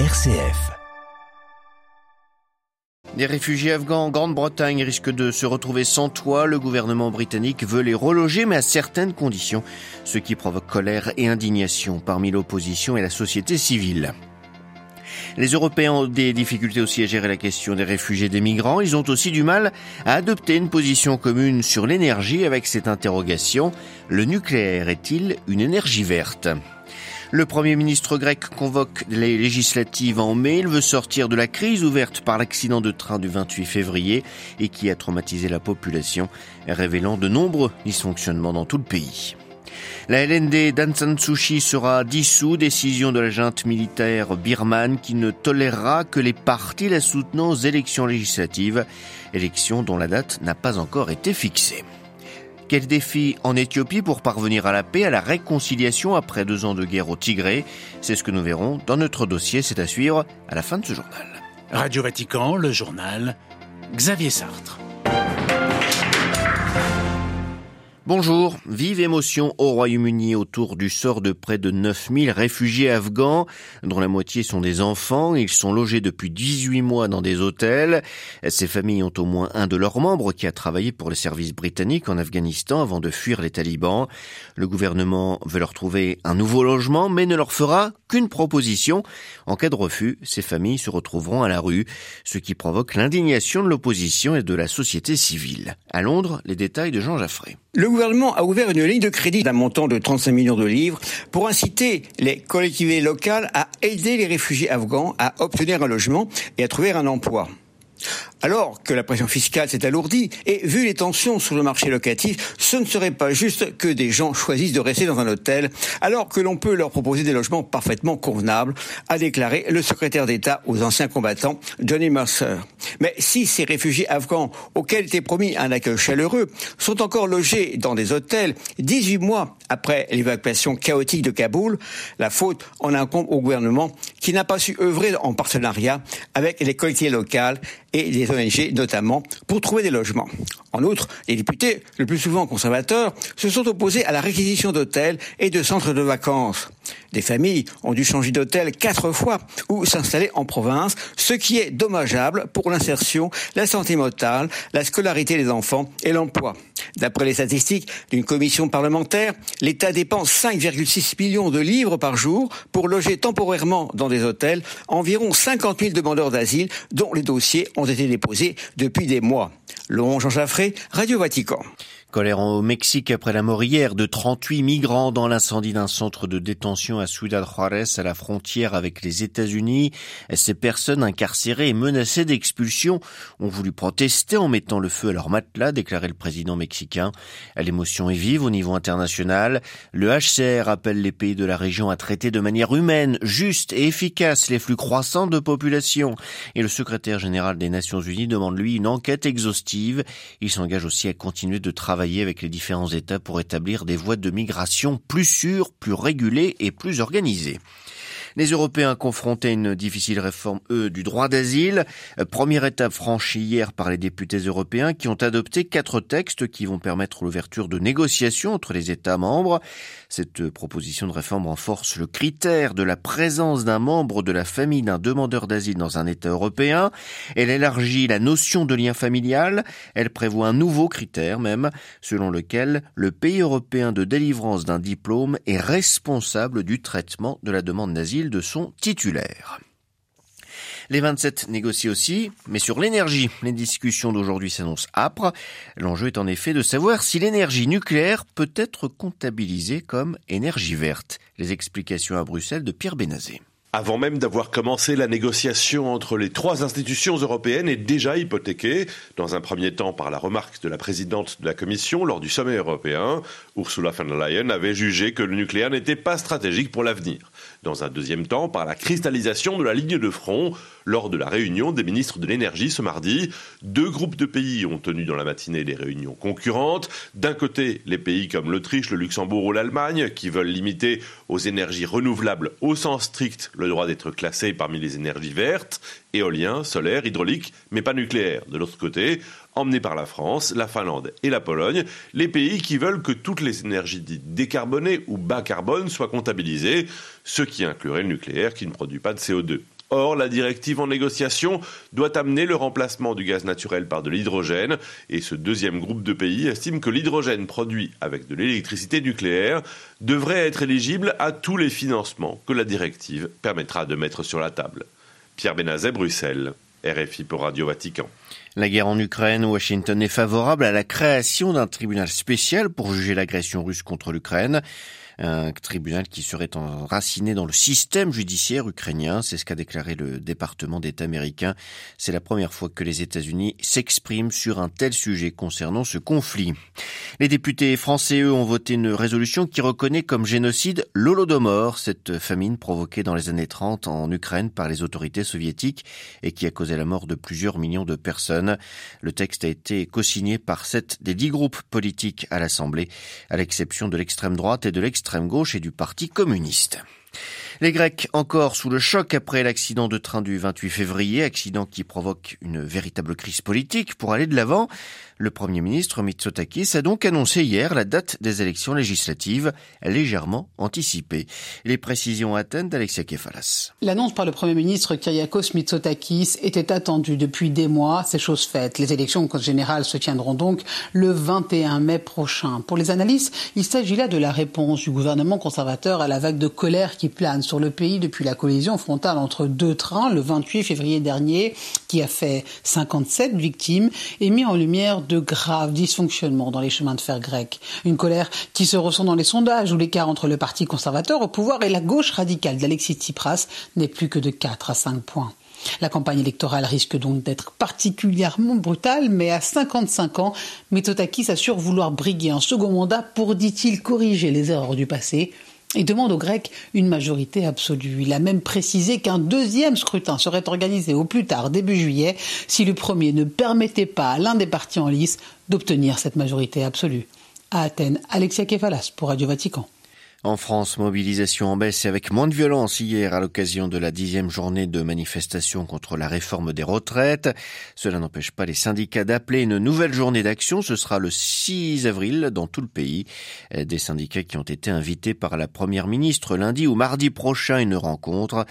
RCF. Des réfugiés afghans en Grande-Bretagne risquent de se retrouver sans toit. Le gouvernement britannique veut les reloger, mais à certaines conditions, ce qui provoque colère et indignation parmi l'opposition et la société civile. Les Européens ont des difficultés aussi à gérer la question des réfugiés et des migrants. Ils ont aussi du mal à adopter une position commune sur l'énergie avec cette interrogation. Le nucléaire est-il une énergie verte? Le Premier ministre grec convoque les législatives en mai. Il veut sortir de la crise ouverte par l'accident de train du 28 février et qui a traumatisé la population, révélant de nombreux dysfonctionnements dans tout le pays. La LND d'Ansan Sushi sera dissous, décision de la junte militaire birmane qui ne tolérera que les partis la soutenant aux élections législatives, élections dont la date n'a pas encore été fixée. Quel défi en Éthiopie pour parvenir à la paix, à la réconciliation après deux ans de guerre au Tigré? C'est ce que nous verrons dans notre dossier, c'est à suivre à la fin de ce journal. Radio Vatican, le journal, Xavier Sartre. Bonjour, vive émotion au Royaume-Uni autour du sort de près de 9000 réfugiés afghans, dont la moitié sont des enfants. Ils sont logés depuis 18 mois dans des hôtels. Ces familles ont au moins un de leurs membres qui a travaillé pour les services britanniques en Afghanistan avant de fuir les talibans. Le gouvernement veut leur trouver un nouveau logement, mais ne leur fera qu'une proposition. En cas de refus, ces familles se retrouveront à la rue, ce qui provoque l'indignation de l'opposition et de la société civile. À Londres, les détails de Jean Jaffré. Le gouvernement a ouvert une ligne de crédit d'un montant de 35 millions de livres pour inciter les collectivités locales à aider les réfugiés afghans à obtenir un logement et à trouver un emploi. Alors que la pression fiscale s'est alourdie et vu les tensions sur le marché locatif, ce ne serait pas juste que des gens choisissent de rester dans un hôtel alors que l'on peut leur proposer des logements parfaitement convenables, a déclaré le secrétaire d'État aux anciens combattants, Johnny Mercer. Mais si ces réfugiés afghans auxquels était promis un accueil chaleureux sont encore logés dans des hôtels 18 mois après l'évacuation chaotique de Kaboul, la faute en incombe au gouvernement qui n'a pas su œuvrer en partenariat avec les collectivités locales et les ONG notamment, pour trouver des logements. En outre, les députés, le plus souvent conservateurs, se sont opposés à la réquisition d'hôtels et de centres de vacances. Des familles ont dû changer d'hôtel quatre fois ou s'installer en province, ce qui est dommageable pour l'insertion, la santé mentale, la scolarité des enfants et l'emploi. D'après les statistiques d'une commission parlementaire, l'État dépense 5,6 millions de livres par jour pour loger temporairement dans des hôtels environ 50 000 demandeurs d'asile dont les dossiers ont été déposés depuis des mois. Laurent Jean Jaffré, Radio Vatican. Colère au Mexique après la mort hier de 38 migrants dans l'incendie d'un centre de détention à Ciudad Juarez à la frontière avec les États-Unis. Ces personnes incarcérées et menacées d'expulsion ont voulu protester en mettant le feu à leur matelas, déclarait le président mexicain. L'émotion est vive au niveau international. Le HCR appelle les pays de la région à traiter de manière humaine, juste et efficace les flux croissants de population. Et le secrétaire général des Nations Unies demande lui une enquête exhaustive. Il s'engage aussi à continuer de travailler avec les différents États pour établir des voies de migration plus sûres, plus régulées et plus organisées. Les Européens confrontés à une difficile réforme, eux, du droit d'asile. Première étape franchie hier par les députés européens qui ont adopté quatre textes qui vont permettre l'ouverture de négociations entre les États membres. Cette proposition de réforme renforce le critère de la présence d'un membre de la famille d'un demandeur d'asile dans un État européen. Elle élargit la notion de lien familial. Elle prévoit un nouveau critère même, selon lequel le pays européen de délivrance d'un diplôme est responsable du traitement de la demande d'asile de son titulaire. Les 27 négocient aussi, mais sur l'énergie. Les discussions d'aujourd'hui s'annoncent âpres. L'enjeu est en effet de savoir si l'énergie nucléaire peut être comptabilisée comme énergie verte. Les explications à Bruxelles de Pierre Bénazé. Avant même d'avoir commencé la négociation entre les trois institutions européennes est déjà hypothéquée, dans un premier temps par la remarque de la présidente de la Commission lors du sommet européen. Ursula von der Leyen avait jugé que le nucléaire n'était pas stratégique pour l'avenir. Dans un deuxième temps, par la cristallisation de la ligne de front lors de la réunion des ministres de l'énergie ce mardi. Deux groupes de pays ont tenu dans la matinée des réunions concurrentes. D'un côté, les pays comme l'Autriche, le Luxembourg ou l'Allemagne, qui veulent limiter aux énergies renouvelables au sens strict le droit d'être classé parmi les énergies vertes, éolien, solaire, hydraulique, mais pas nucléaire. De l'autre côté, emmenés par la France, la Finlande et la Pologne, les pays qui veulent que toutes les énergies dites décarbonées ou bas carbone soient comptabilisées, ce qui inclurait le nucléaire qui ne produit pas de CO2. Or, la directive en négociation doit amener le remplacement du gaz naturel par de l'hydrogène. Et ce deuxième groupe de pays estime que l'hydrogène produit avec de l'électricité nucléaire devrait être éligible à tous les financements que la directive permettra de mettre sur la table. Pierre Benazet, Bruxelles. RFI pour Radio Vatican. La guerre en Ukraine, Washington est favorable à la création d'un tribunal spécial pour juger l'agression russe contre l'Ukraine un tribunal qui serait enraciné dans le système judiciaire ukrainien. C'est ce qu'a déclaré le département d'État américain. C'est la première fois que les États-Unis s'expriment sur un tel sujet concernant ce conflit. Les députés français, eux, ont voté une résolution qui reconnaît comme génocide l'Holodomor, cette famine provoquée dans les années 30 en Ukraine par les autorités soviétiques et qui a causé la mort de plusieurs millions de personnes. Le texte a été co-signé par sept des dix groupes politiques à l'Assemblée, à l'exception de l'extrême droite et de l'extrême l'extrême gauche et du Parti communiste. Les Grecs encore sous le choc après l'accident de train du 28 février, accident qui provoque une véritable crise politique. Pour aller de l'avant, le Premier ministre Mitsotakis a donc annoncé hier la date des élections législatives, légèrement anticipée. Les précisions à Athènes d'Alexia Kefalas. L'annonce par le Premier ministre Kyriakos Mitsotakis était attendue depuis des mois, c'est chose faite. Les élections générales se tiendront donc le 21 mai prochain. Pour les analystes, il s'agit là de la réponse du gouvernement conservateur à la vague de colère qui plane sur le pays depuis la collision frontale entre deux trains le 28 février dernier, qui a fait 57 victimes et mis en lumière de graves dysfonctionnements dans les chemins de fer grecs. Une colère qui se ressent dans les sondages où l'écart entre le parti conservateur au pouvoir et la gauche radicale d'Alexis Tsipras n'est plus que de 4 à 5 points. La campagne électorale risque donc d'être particulièrement brutale, mais à 55 ans, Mitsotakis assure vouloir briguer un second mandat pour, dit-il, corriger les erreurs du passé et demande aux Grecs une majorité absolue. Il a même précisé qu'un deuxième scrutin serait organisé au plus tard début juillet si le premier ne permettait pas à l'un des partis en lice d'obtenir cette majorité absolue. À Athènes, Alexia Kefalas pour Radio Vatican. En France, mobilisation en baisse et avec moins de violence hier à l'occasion de la dixième journée de manifestation contre la réforme des retraites. Cela n'empêche pas les syndicats d'appeler une nouvelle journée d'action. Ce sera le 6 avril dans tout le pays. Des syndicats qui ont été invités par la première ministre lundi ou mardi prochain une rencontre.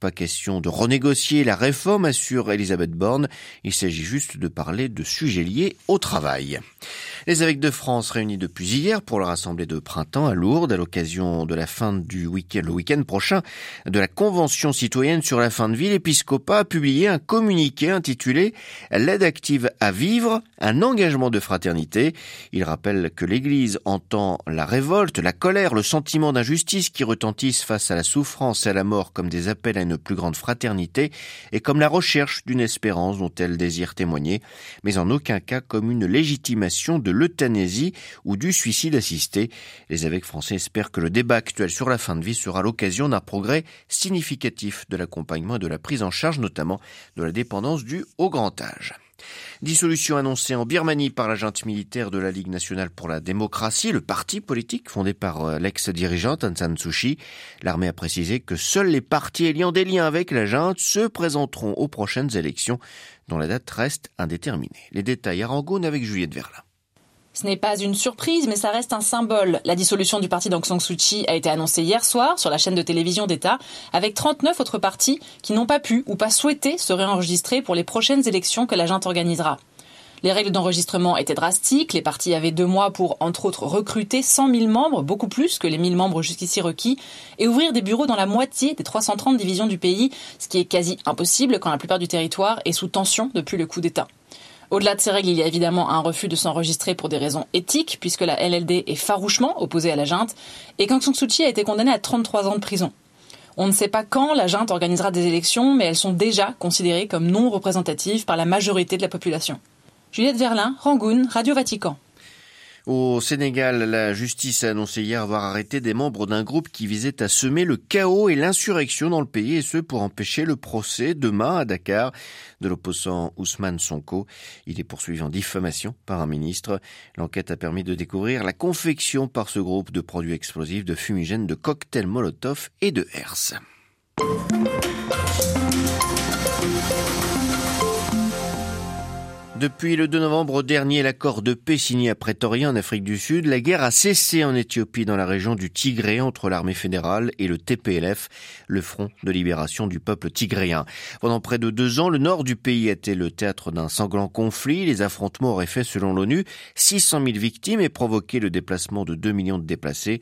Pas question de renégocier la réforme, assure Elisabeth Borne. Il s'agit juste de parler de sujets liés au travail. Les évêques de France réunis depuis hier pour leur assemblée de printemps à Lourdes à l'occasion de la fin du week-end, prochain, de la Convention citoyenne sur la fin de vie, l'épiscopat a publié un communiqué intitulé L'aide active à vivre, un engagement de fraternité. Il rappelle que l'Église entend la révolte, la colère, le sentiment d'injustice qui retentissent face à la souffrance et à la mort comme des appels à une plus grande fraternité et comme la recherche d'une espérance dont elle désire témoigner, mais en aucun cas comme une légitimation de l'euthanasie ou du suicide assisté. Les évêques français espèrent que le débat actuel sur la fin de vie sera l'occasion d'un progrès significatif de l'accompagnement et de la prise en charge notamment de la dépendance due au grand âge. Dissolution annoncée en Birmanie par la junte militaire de la Ligue nationale pour la démocratie, le parti politique fondé par euh, l'ex-dirigeante Aung San Suu Kyi. L'armée a précisé que seuls les partis ayant des liens avec la junte se présenteront aux prochaines élections, dont la date reste indéterminée. Les détails à Rangoon avec Juliette Verlin. Ce n'est pas une surprise, mais ça reste un symbole. La dissolution du parti d'Aung San Suu Kyi a été annoncée hier soir sur la chaîne de télévision d'État, avec 39 autres partis qui n'ont pas pu ou pas souhaité se réenregistrer pour les prochaines élections que la junte organisera. Les règles d'enregistrement étaient drastiques. Les partis avaient deux mois pour, entre autres, recruter 100 000 membres, beaucoup plus que les 1000 membres jusqu'ici requis, et ouvrir des bureaux dans la moitié des 330 divisions du pays, ce qui est quasi impossible quand la plupart du territoire est sous tension depuis le coup d'État. Au-delà de ces règles, il y a évidemment un refus de s'enregistrer pour des raisons éthiques, puisque la LLD est farouchement opposée à la junte, et qu'Aung San Suu Kyi a été condamnée à 33 ans de prison. On ne sait pas quand la junte organisera des élections, mais elles sont déjà considérées comme non représentatives par la majorité de la population. Juliette Verlin, Rangoon, Radio Vatican. Au Sénégal, la justice a annoncé hier avoir arrêté des membres d'un groupe qui visait à semer le chaos et l'insurrection dans le pays, et ce pour empêcher le procès demain à Dakar de l'opposant Ousmane Sonko. Il est poursuivi en diffamation par un ministre. L'enquête a permis de découvrir la confection par ce groupe de produits explosifs, de fumigènes, de cocktails Molotov et de herse. Depuis le 2 novembre dernier, l'accord de paix signé à Pretoria en Afrique du Sud, la guerre a cessé en Éthiopie dans la région du Tigré entre l'armée fédérale et le TPLF, le Front de libération du peuple tigréen. Pendant près de deux ans, le nord du pays été le théâtre d'un sanglant conflit. Les affrontements auraient fait, selon l'ONU, 600 000 victimes et provoqué le déplacement de 2 millions de déplacés.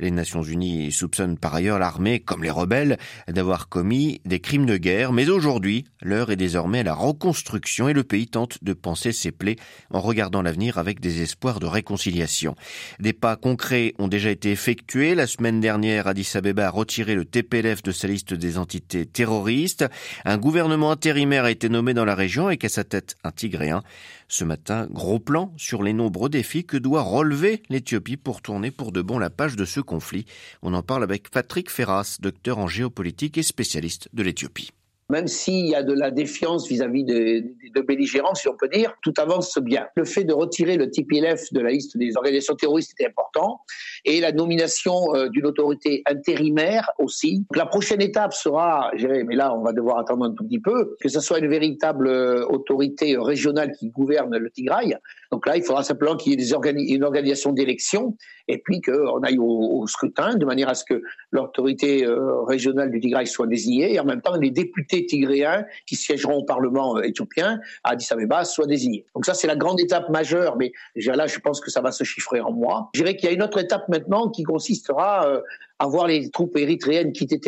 Les Nations Unies soupçonnent par ailleurs l'armée, comme les rebelles, d'avoir commis des crimes de guerre. Mais aujourd'hui, l'heure est désormais à la reconstruction et le pays tente de penser ses plaies en regardant l'avenir avec des espoirs de réconciliation. Des pas concrets ont déjà été effectués. La semaine dernière, Addis Abeba a retiré le TPLF de sa liste des entités terroristes. Un gouvernement intérimaire a été nommé dans la région avec à sa tête un Tigréen. Ce matin, gros plan sur les nombreux défis que doit relever l'Éthiopie pour tourner pour de bon la page de ce conflit. On en parle avec Patrick Ferras, docteur en géopolitique et spécialiste de l'Éthiopie même s'il y a de la défiance vis-à-vis de belligérants, si on peut dire, tout avance bien. Le fait de retirer le TPLF de la liste des organisations terroristes était important, et la nomination euh, d'une autorité intérimaire aussi. la prochaine étape sera, mais là on va devoir attendre un tout petit peu, que ce soit une véritable euh, autorité régionale qui gouverne le Tigray. Donc là, il faudra simplement qu'il y ait une organisation d'élection, et puis qu'on aille au, scrutin, de manière à ce que l'autorité euh, régionale du Tigray soit désignée, et en même temps les députés tigréens qui siégeront au Parlement euh, éthiopien à Addis Abeba soient désignés. Donc ça, c'est la grande étape majeure, mais là, je pense que ça va se chiffrer en mois. Je dirais qu'il y a une autre étape maintenant qui consistera euh, à voir les troupes érythréennes quitter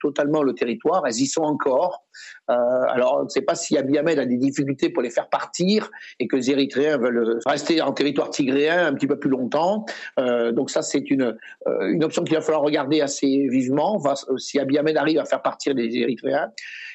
totalement le territoire. Elles y sont encore. Alors, on ne sait pas si Abiy Ahmed a des difficultés pour les faire partir et que les Érythréens veulent rester en territoire tigréen un petit peu plus longtemps. Donc ça, c'est une, euh, une option qu'il va falloir regarder assez vivement, si Abiy Ahmed arrive à faire partir les Érythréens.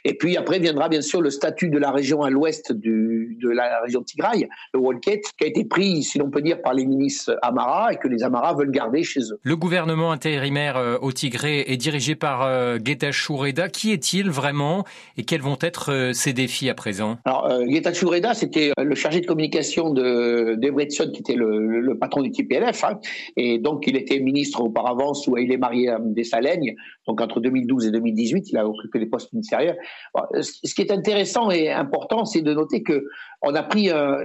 Et puis après viendra bien sûr le statut de la région à l'ouest de la région de Tigray, le Wolket, qui a été pris, si l'on peut dire, par les ministres Amara et que les Amara veulent garder chez eux. Le gouvernement intérimaire au Tigré est dirigé par Getachew Reda. Qui est-il vraiment et quels vont être euh, ces défis à présent? Alors, euh, Getachew Reda, c'était euh, le chargé de communication de Debretsion, qui était le, patron du TPLF, hein, et donc il était ministre auparavant sous Haïlé Mariam Dessalegnes, donc entre 2012 et 2018, il a occupé les postes ministériels. Ce qui est intéressant et important, c'est de noter que on a pris, un,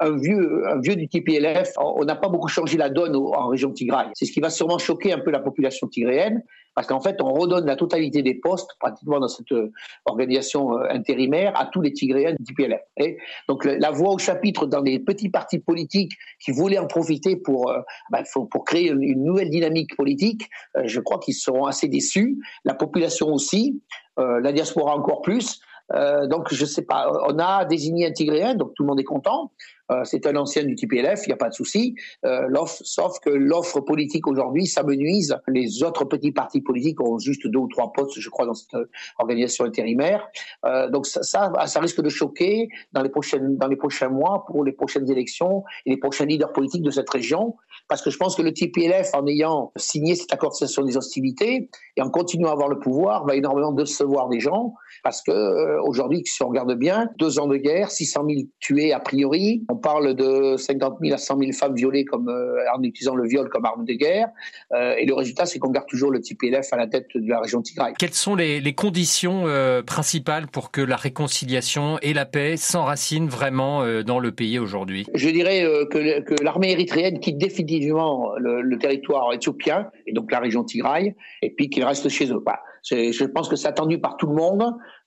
un vieux, un vieux du TPLF. On n'a pas beaucoup changé la donne en région Tigray. C'est ce qui va sûrement choquer un peu la population tigréenne parce qu'en fait, on redonne la totalité des postes, pratiquement dans cette euh, organisation euh, intérimaire, à tous les Tigréens du PLF. Et donc, la voix au chapitre dans les petits partis politiques qui voulaient en profiter pour, euh, bah, pour créer une nouvelle dynamique politique, je crois qu'ils seront assez déçus. La population aussi, la diaspora encore plus. Euh, donc, je sais pas. On a désigné un Tigréen, donc tout le monde est content. Euh, c'est un ancien du TPLF, il n'y a pas de souci. Euh, sauf que l'offre politique aujourd'hui s'amenuise. Les autres petits partis politiques ont juste deux ou trois postes, je crois, dans cette organisation intérimaire. Euh, donc ça, ça, ça, risque de choquer dans les prochaines, dans les prochains mois pour les prochaines élections et les prochains leaders politiques de cette région. Parce que je pense que le TPLF, en ayant signé cet accord de cessation des hostilités et en continuant à avoir le pouvoir, va énormément décevoir des gens. Parce que euh, aujourd'hui, si on regarde bien, deux ans de guerre, 600 000 tués a priori. Parle de 50 000 à 100 000 femmes violées comme, euh, en utilisant le viol comme arme de guerre. Euh, et le résultat, c'est qu'on garde toujours le TPLF à la tête de la région Tigray. Quelles sont les, les conditions principales pour que la réconciliation et la paix s'enracinent vraiment dans le pays aujourd'hui? Je dirais que, que l'armée érythréenne quitte définitivement le, le, territoire éthiopien, et donc la région Tigray, et puis qu'il reste chez eux. Je pense que c'est attendu par tout le monde.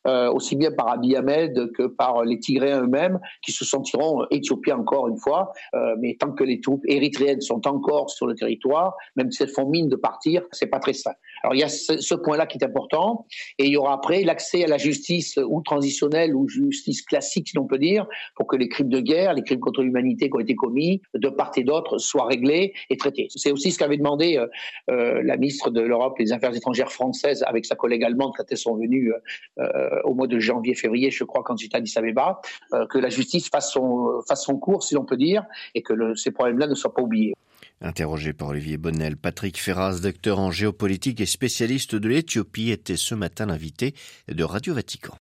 Euh, aussi bien par Abiy Ahmed que par les Tigréens eux-mêmes, qui se sentiront éthiopiens encore une fois. Euh, mais tant que les troupes érythréennes sont encore sur le territoire, même si elles font mine de partir, c'est pas très simple. Alors il y a ce, point-là qui est important, et il y aura après l'accès à la justice ou transitionnelle ou justice classique, si l'on peut dire, pour que les crimes de guerre, les crimes contre l'humanité qui ont été commis de part et d'autre soient réglés et traités. C'est aussi ce qu'avait demandé euh, euh la ministre de l'Europe et des Affaires étrangères française avec sa collègue allemande quand elles sont venues euh, euh, au mois de janvier-février, je crois, quand j'étais à Addis Abeba, euh, que la justice fasse son, fasse son cours, si l'on peut dire, et que le, ces problèmes-là ne soient pas oubliés. Interrogé par Olivier Bonnel, Patrick Ferraz, docteur en géopolitique et spécialiste de l'Éthiopie, était ce matin l'invité de Radio Vatican.